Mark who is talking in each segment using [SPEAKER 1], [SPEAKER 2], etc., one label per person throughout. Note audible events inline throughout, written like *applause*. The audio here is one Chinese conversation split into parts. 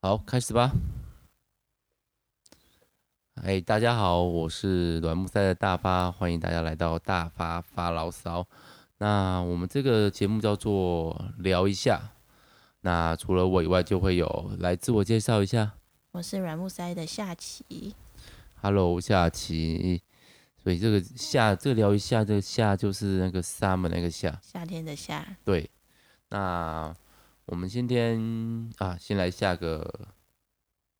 [SPEAKER 1] 好，开始吧。哎，大家好，我是软木塞的大发，欢迎大家来到大发发牢骚。那我们这个节目叫做聊一下。那除了我以外，就会有来自我介绍一下。
[SPEAKER 2] 我是软木塞的夏琪。
[SPEAKER 1] Hello，夏琪。所以这个夏，这个聊一下，这个夏就是那个 summer 那个夏，
[SPEAKER 2] 夏天的夏。
[SPEAKER 1] 对。那我们今天啊，先来下个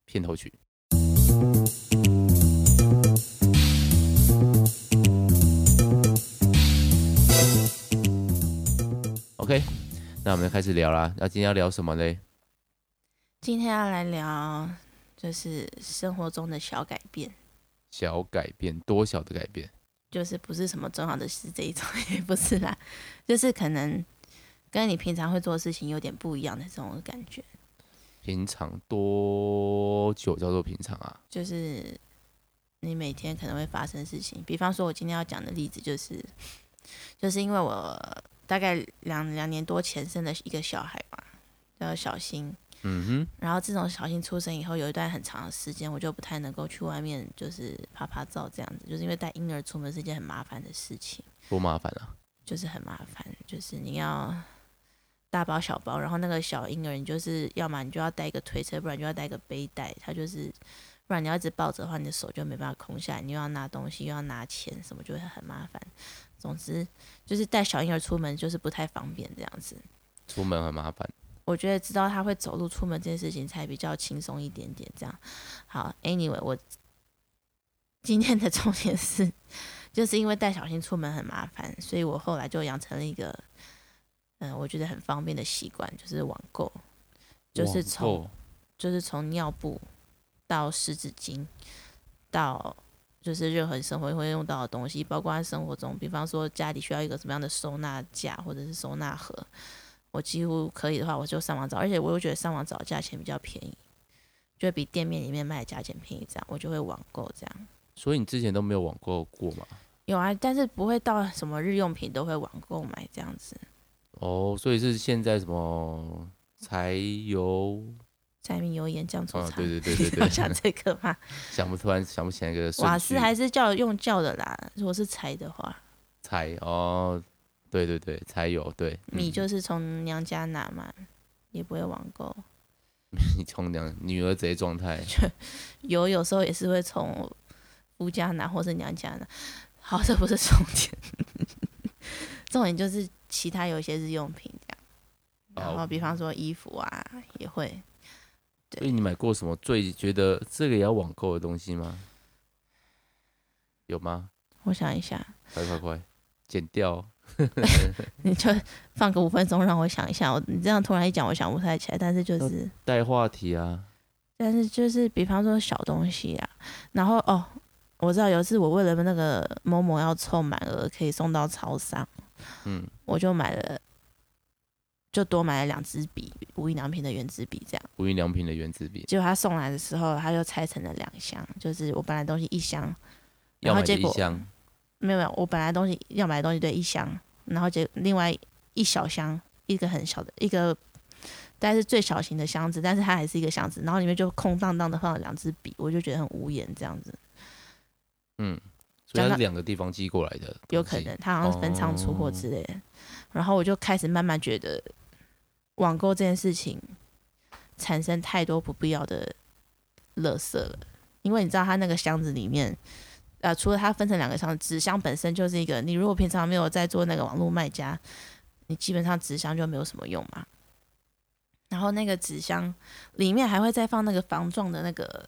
[SPEAKER 1] 片头曲。OK，那我们开始聊啦。那今天要聊什么嘞？
[SPEAKER 2] 今天要来聊，就是生活中的小改变。
[SPEAKER 1] 小改变，多小的改变？
[SPEAKER 2] 就是不是什么重要的事这一种，*laughs* 也不是啦，就是可能。跟你平常会做的事情有点不一样的这种感觉。
[SPEAKER 1] 平常多久叫做平常啊？
[SPEAKER 2] 就是你每天可能会发生的事情。比方说，我今天要讲的例子就是，就是因为我大概两两年多前生了一个小孩嘛，叫小新。嗯哼。然后自从小新出生以后，有一段很长的时间，我就不太能够去外面就是拍拍照这样子，就是因为带婴儿出门是件很麻烦的事情。
[SPEAKER 1] 多麻烦啊！
[SPEAKER 2] 就是很麻烦，就是你要。大包小包，然后那个小婴儿，你就是要么你就要带一个推车，不然就要带一个背带。他就是，不然你要一直抱着的话，你的手就没办法空下来。你又要拿东西，又要拿钱，什么就会很麻烦。总之，就是带小婴儿出门就是不太方便这样子。
[SPEAKER 1] 出门很麻烦。
[SPEAKER 2] 我觉得知道他会走路出门这件事情才比较轻松一点点。这样，好，Anyway，我今天的重点是，就是因为带小新出门很麻烦，所以我后来就养成了一个。嗯，我觉得很方便的习惯就是网购，就是从就是从尿布到湿纸巾，到就是任何生活会用到的东西，包括在生活中，比方说家里需要一个什么样的收纳架或者是收纳盒，我几乎可以的话，我就上网找，而且我又觉得上网找价钱比较便宜，就比店面里面卖的价钱便宜，这样我就会网购这样。
[SPEAKER 1] 所以你之前都没有网购过吗？
[SPEAKER 2] 有啊，但是不会到什么日用品都会网购买这样子。
[SPEAKER 1] 哦，所以是现在什么柴油、
[SPEAKER 2] 柴米油盐酱醋茶？
[SPEAKER 1] 对对对对对，*laughs* 要
[SPEAKER 2] 想这个吗？*laughs*
[SPEAKER 1] 想不突然想不起来一个。
[SPEAKER 2] 瓦斯还是叫用叫的啦，如果是柴的话。
[SPEAKER 1] 柴哦，对对对，柴油对。
[SPEAKER 2] 米就是从娘家拿嘛，也不会网购。
[SPEAKER 1] 你从娘女儿贼状态。*laughs*
[SPEAKER 2] 油有时候也是会从夫家拿，或是娘家拿。好，这不是重点。重点就是。其他有一些日用品这样，然后比方说衣服啊也会。对。所以
[SPEAKER 1] 你买过什么最觉得这个也要网购的东西吗？有吗？
[SPEAKER 2] 我想一下。
[SPEAKER 1] 快快快，剪掉。*laughs*
[SPEAKER 2] 你就放个五分钟让我想一下。我你这样突然一讲，我想不太起来。但是就是
[SPEAKER 1] 带话题啊。
[SPEAKER 2] 但是就是比方说小东西啊，然后哦，我知道有一次我为了那个某某要凑满额可以送到超商。嗯，我就买了，就多买了两支笔，无印良品的原子笔，这样。
[SPEAKER 1] 无印良品的原子笔。
[SPEAKER 2] 结果他送来的时候，他就拆成了两箱，就是我本来东西一箱，然后结果没有没有，我本来东西要买的东西对一箱，然后结果另外一小箱，一个很小的一个，但是最小型的箱子，但是它还是一个箱子，然后里面就空荡荡的放了两支笔，我就觉得很无言这样子。
[SPEAKER 1] 嗯。所以它是两个地方寄过来的，
[SPEAKER 2] 有可能他好像是分仓出货之类的。哦。然后我就开始慢慢觉得，网购这件事情产生太多不必要的垃圾了。因为你知道，他那个箱子里面，呃，除了它分成两个箱子，纸箱本身就是一个，你如果平常没有在做那个网络卖家，你基本上纸箱就没有什么用嘛。然后那个纸箱里面还会再放那个防撞的那个。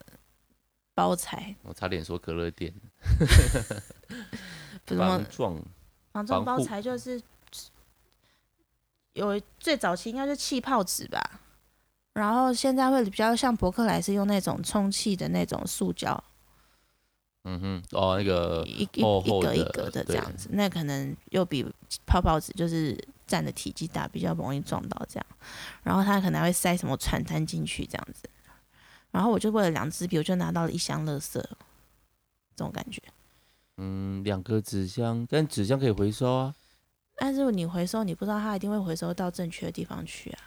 [SPEAKER 2] 包材，
[SPEAKER 1] 我差点说可乐店。*laughs*
[SPEAKER 2] 防撞，防撞包材就是有最早期应该是气泡纸吧，然后现在会比较像博客来是用那种充气的那种塑胶。
[SPEAKER 1] 嗯哼，哦，那个
[SPEAKER 2] 一一一格一格的这样子，那可能又比泡泡纸就是占的体积大，比较容易撞到这样。然后它可能还会塞什么传单进去这样子。然后我就为了两支笔，我就拿到了一箱垃圾，这种感觉。
[SPEAKER 1] 嗯，两个纸箱，但纸箱可以回收啊。
[SPEAKER 2] 但是你回收，你不知道它一定会回收到正确的地方去啊。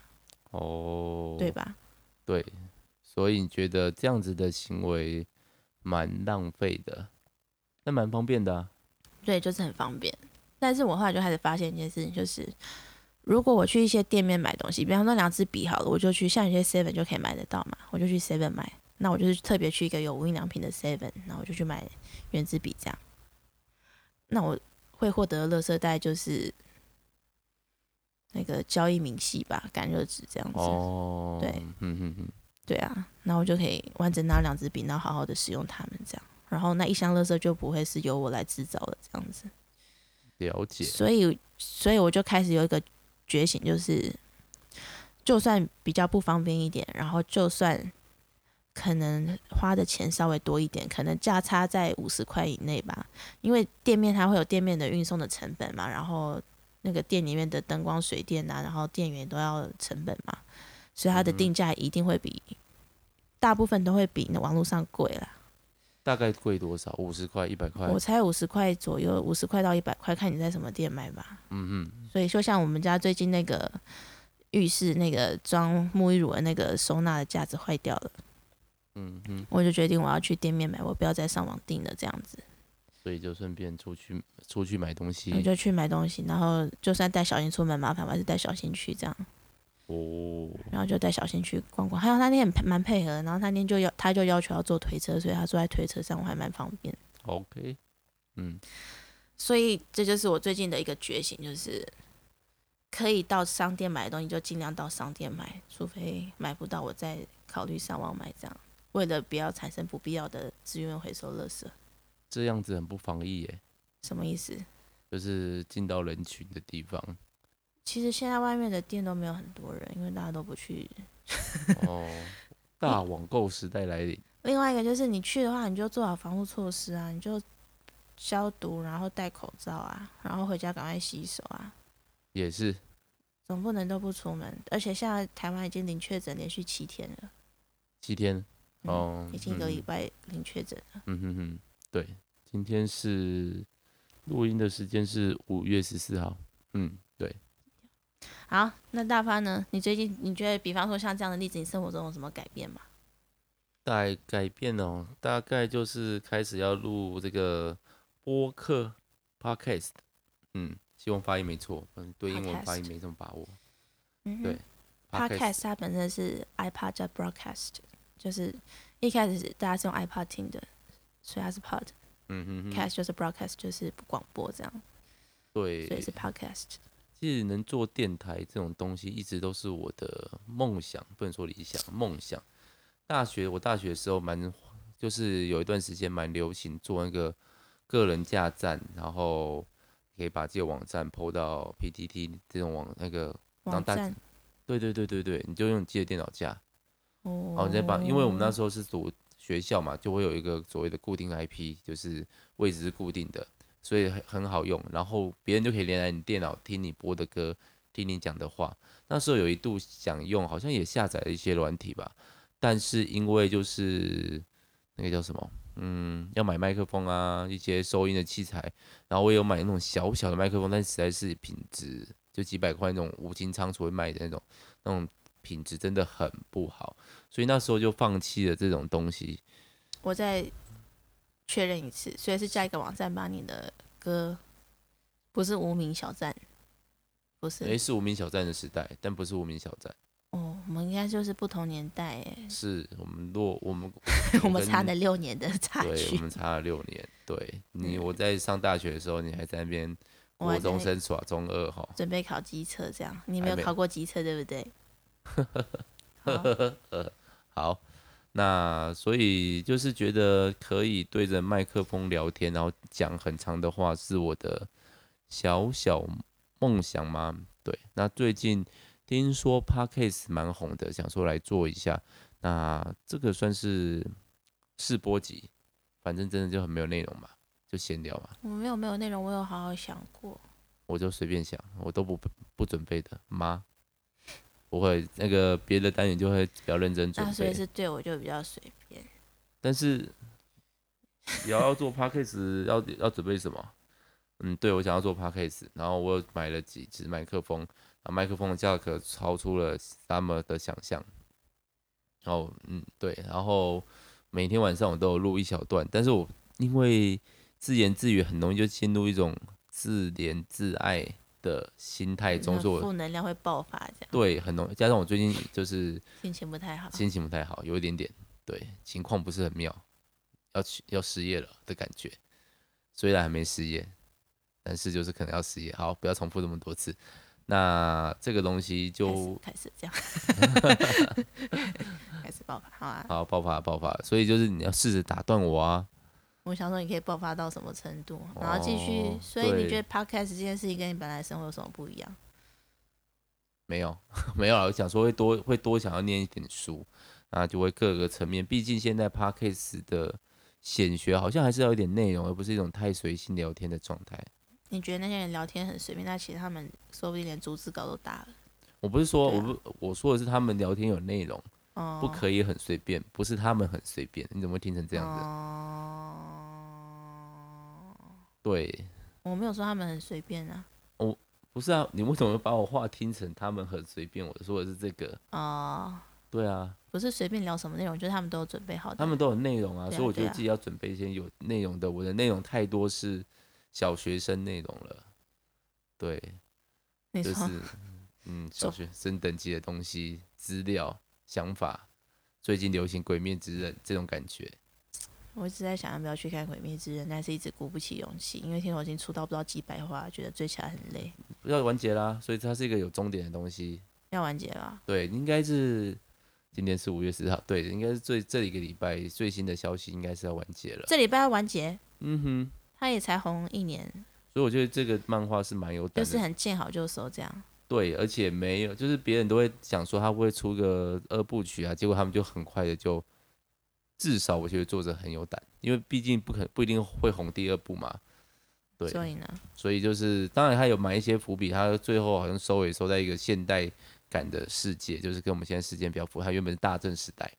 [SPEAKER 1] 哦。
[SPEAKER 2] 对吧？
[SPEAKER 1] 对。所以你觉得这样子的行为蛮浪费的，那蛮方便的啊。
[SPEAKER 2] 对，就是很方便。但是我后来就开始发现一件事情，就是如果我去一些店面买东西，比方说两支笔好了，我就去像有些 Seven 就可以买得到嘛，我就去 Seven 买。那我就是特别去一个有无印良品的 Seven，然后我就去买原子笔这样。那我会获得的垃圾袋就是那个交易明细吧，干热纸这样子。
[SPEAKER 1] 哦，
[SPEAKER 2] 对，嗯嗯嗯，对啊，那我就可以完整拿两支笔，然后好好的使用它们这样。然后那一箱垃圾就不会是由我来制造的这样子。
[SPEAKER 1] 了解。
[SPEAKER 2] 所以，所以我就开始有一个觉醒，就是就算比较不方便一点，然后就算可能花的钱稍微多一点，可能价差在五十块以内吧。因为店面它会有店面的运送的成本嘛，然后那个店里面的灯光、水电啊，然后店员都要成本嘛，所以它的定价一定会比、嗯、大部分都会比那网络上贵啦。
[SPEAKER 1] 大概贵多少？五十块、一百块？
[SPEAKER 2] 我猜五十块左右，五十块到一百块，看你在什么店买吧。
[SPEAKER 1] 嗯嗯。
[SPEAKER 2] 所以就像我们家最近那个浴室那个装沐浴乳的那个收纳的架子坏掉了。
[SPEAKER 1] 嗯嗯。
[SPEAKER 2] 我就决定我要去店面买，我不要再上网订了，这样子。
[SPEAKER 1] 所以就顺便出去出去买东西。
[SPEAKER 2] 我就去买东西，然后就算带小新出门麻烦，我还是带小新去这样。
[SPEAKER 1] 哦，
[SPEAKER 2] 然后就带小新去逛逛，还有他那天很蛮配合，然后他那天就要他就要求要坐推车，所以他坐在推车上，我还蛮方便。
[SPEAKER 1] OK，嗯，
[SPEAKER 2] 所以这就是我最近的一个觉醒，就是可以到商店买的东西就尽量到商店买，除非买不到，我再考虑上网买这样，为了不要产生不必要的资源回收垃圾。
[SPEAKER 1] 这样子很不防疫耶？
[SPEAKER 2] 什么意思？
[SPEAKER 1] 就是进到人群的地方。
[SPEAKER 2] 其实现在外面的店都没有很多人，因为大家都不去。
[SPEAKER 1] 哦，大网购时代来临。*laughs*
[SPEAKER 2] 另外一个就是你去的话，你就做好防护措施啊，你就消毒，然后戴口罩啊，然后回家赶快洗手啊。
[SPEAKER 1] 也是。
[SPEAKER 2] 总不能都不出门，而且现在台湾已经零确诊连续七天了。
[SPEAKER 1] 七天？哦，
[SPEAKER 2] 嗯、已经一个礼拜零确诊了。
[SPEAKER 1] 嗯哼哼，对，今天是录音的时间是五月十四号。嗯，对。
[SPEAKER 2] 好，那大发呢？你最近你觉得，比方说像这样的例子，你生活中有什么改变吗？
[SPEAKER 1] 改改变哦，大概就是开始要录这个播客 podcast，嗯，希望发音没错，嗯，对英文发音没什么把握。嗯，对
[SPEAKER 2] ，podcast 它本身是 iPod 加 broadcast，就是一开始是大家是用 iPod 听的，所以它是 pod，嗯哼哼，cast 就是 broadcast 就是广播这样，
[SPEAKER 1] 对，
[SPEAKER 2] 所以是 podcast。
[SPEAKER 1] 其实能做电台这种东西，一直都是我的梦想，不能说理想，梦想。大学我大学的时候蛮，就是有一段时间蛮流行做那个个人架站，然后可以把这个网站 PO 到 PTT 这种网那个
[SPEAKER 2] 网站。
[SPEAKER 1] 对对对对对，你就用你自己的电脑架。
[SPEAKER 2] 哦。
[SPEAKER 1] 然后再把，因为我们那时候是读学校嘛，就会有一个所谓的固定 IP，就是位置是固定的。所以很很好用，然后别人就可以连来你电脑听你播的歌，听你讲的话。那时候有一度想用，好像也下载了一些软体吧，但是因为就是那个叫什么，嗯，要买麦克风啊，一些收音的器材，然后我有买那种小小的麦克风，但实在是品质就几百块那种五金仓储会卖的那种，那种品质真的很不好，所以那时候就放弃了这种东西。
[SPEAKER 2] 我在。确认一次，所以是加一个网站把你的歌，不是无名小站，不是。
[SPEAKER 1] 诶，是无名小站的时代，但不是无名小站。
[SPEAKER 2] 哦，我们应该就是不同年代诶。
[SPEAKER 1] 是我们落我们 *laughs*
[SPEAKER 2] 我们差了六年的差距。
[SPEAKER 1] 对，我们差了六年。对 *laughs* 你，我在上大学的时候，你还在那边国中生耍中二哈，
[SPEAKER 2] 准备考机车这样。你没有考过机车对不对？*laughs*
[SPEAKER 1] 好。那所以就是觉得可以对着麦克风聊天，然后讲很长的话，是我的小小梦想吗？对。那最近听说 Podcast 蛮红的，想说来做一下。那这个算是试播集，反正真的就很没有内容嘛，就闲聊嘛。
[SPEAKER 2] 我没有没有内容，我有好好想过。
[SPEAKER 1] 我就随便想，我都不不准备的妈。不会，那个别的单元就会比较认真准备。
[SPEAKER 2] 那所以是对我就比较随便。
[SPEAKER 1] 但是，要要做 p a c k a g e 要要准备什么？嗯，对，我想要做 p a c k a g e 然后我买了几支麦克风，啊，麦克风的价格超出了 Summer 的想象。然后，嗯，对，然后每天晚上我都有录一小段，但是我因为自言自语很容易就进入一种自怜自爱的心态中，所以
[SPEAKER 2] 负能量会爆发，这样
[SPEAKER 1] 对，很容易。加上我最近就是
[SPEAKER 2] 心情不太好，
[SPEAKER 1] 心情不太好，有一点点，对，情况不是很妙，要去要失业了的感觉。虽然还没失业，但是就是可能要失业。好，不要重复这么多次。那这个东西就
[SPEAKER 2] 开始，开始这样，*laughs* *laughs* 开始爆发，好啊。
[SPEAKER 1] 好，爆发，爆发。所以就是你要试着打断我啊。
[SPEAKER 2] 我想说你可以爆发到什么程度，然后继续。哦、所以你觉得 podcast 这件事情跟你本来生活有什么不一样？
[SPEAKER 1] 没有，*laughs* 没有啊。我想说会多会多想要念一点书，那就会各个层面。毕竟现在 podcast 的显学好像还是要有点内容，而不是一种太随性聊天的状态。你
[SPEAKER 2] 觉得那些人聊天很随便，但其实他们说不定连逐字稿都打了。
[SPEAKER 1] 我不是说，啊、我不我说的是他们聊天有内容，哦、不可以很随便，不是他们很随便。你怎么会听成这样子？哦、对，
[SPEAKER 2] 我没有说他们很随便啊。
[SPEAKER 1] 我不是啊，你为什么把我话听成他们很随便？我说的是这个。
[SPEAKER 2] 哦。
[SPEAKER 1] 对啊，
[SPEAKER 2] 不是随便聊什么内容，就是他们都有准备好的。
[SPEAKER 1] 他们都有内容啊，啊所以我觉得自己要准备一些有内容的。我的内容太多是小学生内容了，
[SPEAKER 2] 对，
[SPEAKER 1] 就是 *laughs* 嗯，小学生等级的东西、资料、想法。最近流行《鬼面之刃》这种感觉，
[SPEAKER 2] 我一直在想要不要去看《鬼灭之刃》，但是一直鼓不起勇气，因为听说已经出到不知道几百话，觉得追起来很累。
[SPEAKER 1] 要完结啦，所以它是一个有终点的东西。
[SPEAKER 2] 要完结啦？
[SPEAKER 1] 对，应该是。今天是五月十号，对，应该是最这一个礼拜最新的消息，应该是要完结了。
[SPEAKER 2] 这礼拜要完结？
[SPEAKER 1] 嗯哼，
[SPEAKER 2] 他也才红一年，
[SPEAKER 1] 所以我觉得这个漫画是蛮有胆的，
[SPEAKER 2] 就是很见好就收这样。
[SPEAKER 1] 对，而且没有，就是别人都会想说他会出个二部曲啊，结果他们就很快的就，至少我觉得作者很有胆，因为毕竟不可不一定会红第二部嘛。对，
[SPEAKER 2] 所以呢，
[SPEAKER 1] 所以就是当然他有埋一些伏笔，他最后好像收尾收在一个现代。感的世界就是跟我们现在时间比较符合，它原本是大正时代，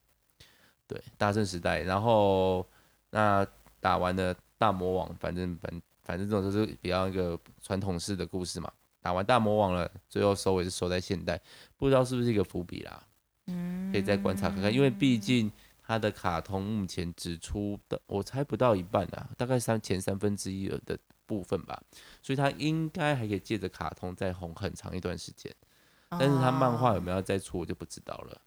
[SPEAKER 1] 对，大正时代，然后那打完了大魔王，反正反反正这种就是比较一个传统式的故事嘛。打完大魔王了，最后收尾是收在现代，不知道是不是一个伏笔啦，嗯，可以再观察看看，因为毕竟它的卡通目前只出的我猜不到一半啊，大概三前三分之一的部分吧，所以他应该还可以借着卡通再红很长一段时间。但是他漫画有没有再出，我就不知道了。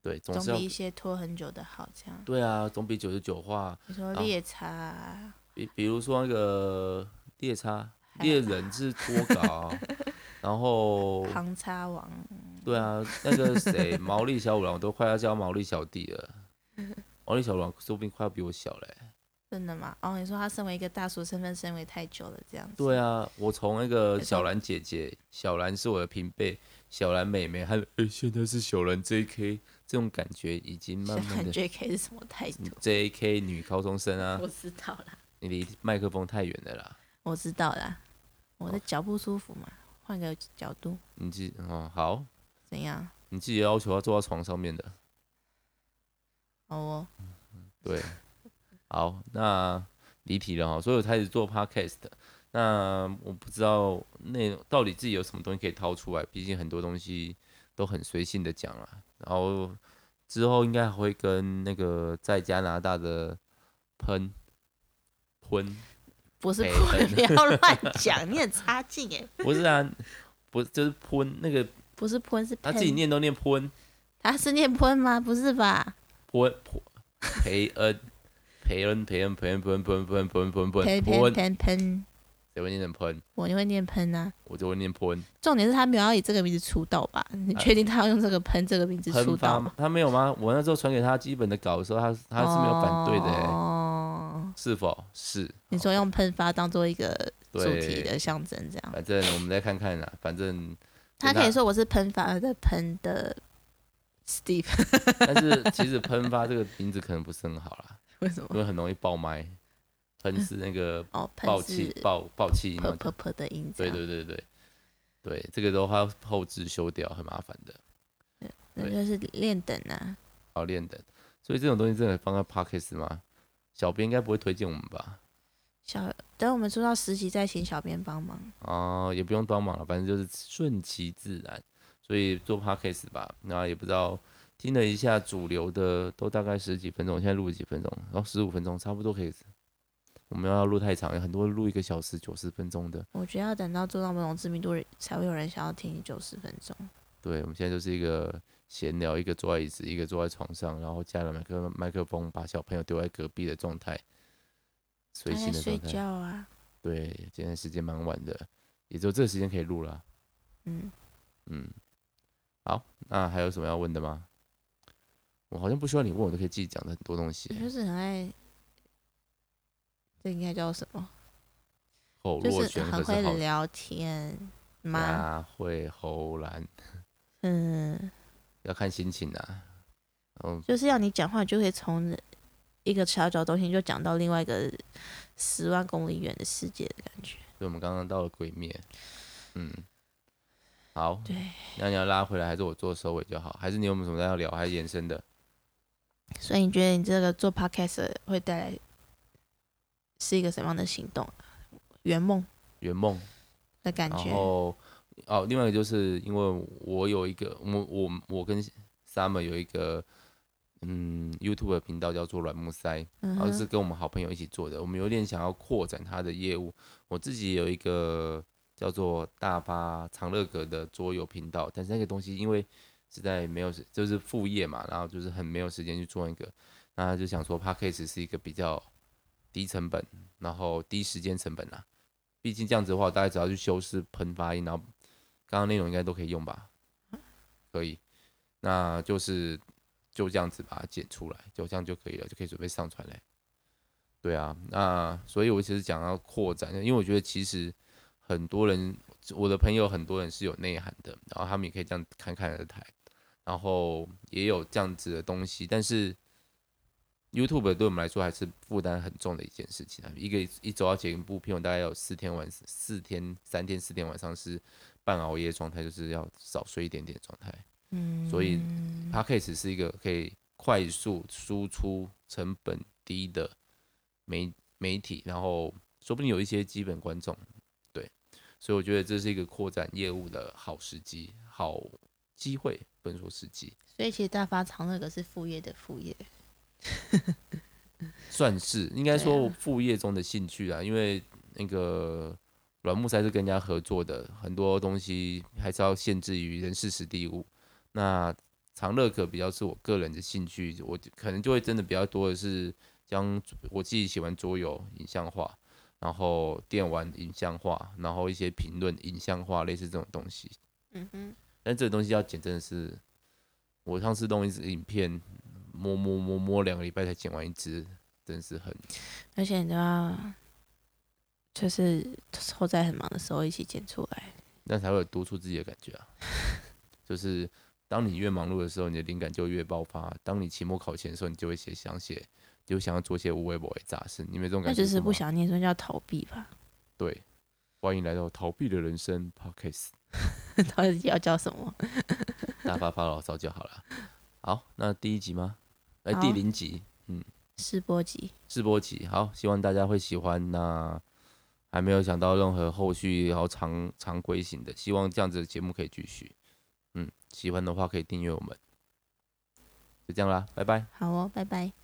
[SPEAKER 1] 对，总是
[SPEAKER 2] 比一些拖很久的好，这样。
[SPEAKER 1] 对啊，总比九十九话。
[SPEAKER 2] 你说猎叉？
[SPEAKER 1] 比比如说那个猎叉，猎人是拖稿，然后。
[SPEAKER 2] 航叉王。
[SPEAKER 1] 对啊，那个谁，毛利小五郎，我都快要叫毛利小弟了。*laughs* 毛利小五郎说不定快要比我小嘞。
[SPEAKER 2] 真的吗？哦，你说他身为一个大叔身份，身为太久了，这样子。
[SPEAKER 1] 对啊，我从那个小兰姐姐，小兰是我的平辈，小兰妹妹，还有哎，现在是小兰 JK，这种感觉已经慢慢的。
[SPEAKER 2] JK 是什么态度
[SPEAKER 1] ？JK 女高中生啊。
[SPEAKER 2] 我知道啦。
[SPEAKER 1] 你离麦克风太远了啦。
[SPEAKER 2] 我知道啦，我的脚不舒服嘛，换个角度。
[SPEAKER 1] 你自己哦好。
[SPEAKER 2] 怎样？
[SPEAKER 1] 你自己要求要坐到床上面的。
[SPEAKER 2] 哦。*laughs*
[SPEAKER 1] 对。好，那离题了哈，所以我开始做 podcast。那我不知道那到底自己有什么东西可以掏出来，毕竟很多东西都很随性的讲了。然后之后应该还会跟那个在加拿大的喷喷，
[SPEAKER 2] 不是喷，不要 *laughs* 乱讲，你很差劲哎。
[SPEAKER 1] 不是啊，不是就是喷那个，
[SPEAKER 2] 不是喷是
[SPEAKER 1] 他自己念都念喷，
[SPEAKER 2] 他是念喷吗？不是吧？
[SPEAKER 1] 喷喷培恩。培恩培恩培恩喷喷喷喷喷喷
[SPEAKER 2] 喷喷喷，
[SPEAKER 1] 谁会念成喷？
[SPEAKER 2] 我就会念喷啊，
[SPEAKER 1] 我就会念喷。
[SPEAKER 2] 重点是他没有要以这个名字出道吧？你确定他要用这个喷这个名字出道吗？
[SPEAKER 1] 他没有吗？我那时候传给他基本的稿的时候，他他是没有反对的。哦，是否是？
[SPEAKER 2] 你说用喷发当做一个主题的象征，这样。
[SPEAKER 1] 反正我们再看看啦，反正 *laughs*
[SPEAKER 2] 他可以说我是喷发的喷的 Steve，*laughs*
[SPEAKER 1] 但是 *laughs* 其实喷发这个名字可能不是很好啦。
[SPEAKER 2] 为什么？
[SPEAKER 1] 因为很容易爆麦，喷是那个爆气、爆爆气音，
[SPEAKER 2] 噗噗噗的音。
[SPEAKER 1] 对对对对对，这个的话后置修掉很麻烦的。
[SPEAKER 2] 对，那就是练等啊。
[SPEAKER 1] 哦练等，所以这种东西真的放在 Podcast 吗？小编应该不会推荐我们吧？
[SPEAKER 2] 小等我们出到十集再请小编帮忙。
[SPEAKER 1] 哦，也不用帮忙了，反正就是顺其自然。所以做 Podcast 吧，那也不知道。听了一下主流的，都大概十几分钟，现在录了几分钟，然后十五分钟，差不多可以。我们要录太长，很多录一个小时九十分钟的。
[SPEAKER 2] 我觉得要等到做到某种知名度，才会有人想要听九十分钟。
[SPEAKER 1] 对，我们现在就是一个闲聊，一个坐在椅子，一个坐在床上，然后加了麦克麦克风，把小朋友丢在隔壁的状态，随性的状态。
[SPEAKER 2] 睡觉啊。
[SPEAKER 1] 对，今天时间蛮晚的，也只有这个时间可以录了。
[SPEAKER 2] 嗯
[SPEAKER 1] 嗯，好，那还有什么要问的吗？我好像不需要你问，我都可以自己讲的很多东西。
[SPEAKER 2] 就是很爱。这应该叫什么？
[SPEAKER 1] 口
[SPEAKER 2] 若悬河是很会聊天吗？
[SPEAKER 1] 会喉兰。
[SPEAKER 2] 嗯，
[SPEAKER 1] 要看心情啊。嗯，
[SPEAKER 2] 就是要你讲话，就会从一个小角度就讲到另外一个十万公里远的世界的感觉。
[SPEAKER 1] 所以我们刚刚到了鬼灭。嗯，好。
[SPEAKER 2] 对。
[SPEAKER 1] 那你要拉回来，还是我做收尾就好？还是你有没有什么要聊，还是延伸的？
[SPEAKER 2] 所以你觉得你这个做 podcast 会带来？是一个什么样的行动？圆梦，圆梦的感觉。
[SPEAKER 1] 然后哦，另外一个就是因为我有一个，我我我跟 Summer 有一个嗯 YouTube 的频道叫做软木塞，嗯、然后是跟我们好朋友一起做的。我们有点想要扩展他的业务。我自己有一个叫做大巴长乐阁的桌游频道，但是那个东西因为实在没有，就是副业嘛，然后就是很没有时间去做那个。那就想说 Podcast 是一个比较。低成本，然后低时间成本啊，毕竟这样子的话，大家只要去修饰喷发音，然后刚刚内容应该都可以用吧？可以，那就是就这样子把它剪出来，就这样就可以了，就可以准备上传嘞。对啊，那所以我其实讲要扩展，因为我觉得其实很多人，我的朋友很多人是有内涵的，然后他们也可以这样侃侃而谈，然后也有这样子的东西，但是。YouTube 对我们来说还是负担很重的一件事情啊，一个一周要剪一部片，我大概有四天晚四天三天四天晚上是半熬夜状态，就是要少睡一点点状态。嗯，所以 Podcast 是一个可以快速输出、成本低的媒媒体，然后说不定有一些基本观众，对，所以我觉得这是一个扩展业务的好时机、好机会，不能说时机。
[SPEAKER 2] 所以其实大发长那个是副业的副业。*laughs*
[SPEAKER 1] 算是应该说副业中的兴趣啊，因为那个软木塞是跟人家合作的，很多东西还是要限制于人事实地物。那长乐可比较是我个人的兴趣，我可能就会真的比较多的是将我自己喜欢桌游影像化，然后电玩影像化，然后一些评论影像化，类似这种东西。嗯哼，但这个东西要剪真的是，我上次弄一支影片。摸摸摸摸两个礼拜才剪完一支，真是很。
[SPEAKER 2] 而且你都要，就是后在很忙的时候一起剪出来，
[SPEAKER 1] 那才会有督促自己的感觉啊。就是当你越忙碌的时候，你的灵感就越爆发。当你期末考前的时候，你就会写想写，就想要做些无微不微杂事。你没这种感觉？
[SPEAKER 2] 那就是不想念，所以叫逃避吧。
[SPEAKER 1] 对，欢迎来到逃避的人生 Podcast。*laughs*
[SPEAKER 2] 到底要叫什么？*laughs*
[SPEAKER 1] 大发发牢骚就好了。好，那第一集吗？来第零集，嗯，
[SPEAKER 2] 试播集，
[SPEAKER 1] 试播集，好，希望大家会喜欢。那还没有想到任何后续然后常常规型的，希望这样子的节目可以继续。嗯，喜欢的话可以订阅我们。就这样啦，拜拜。
[SPEAKER 2] 好哦，拜拜。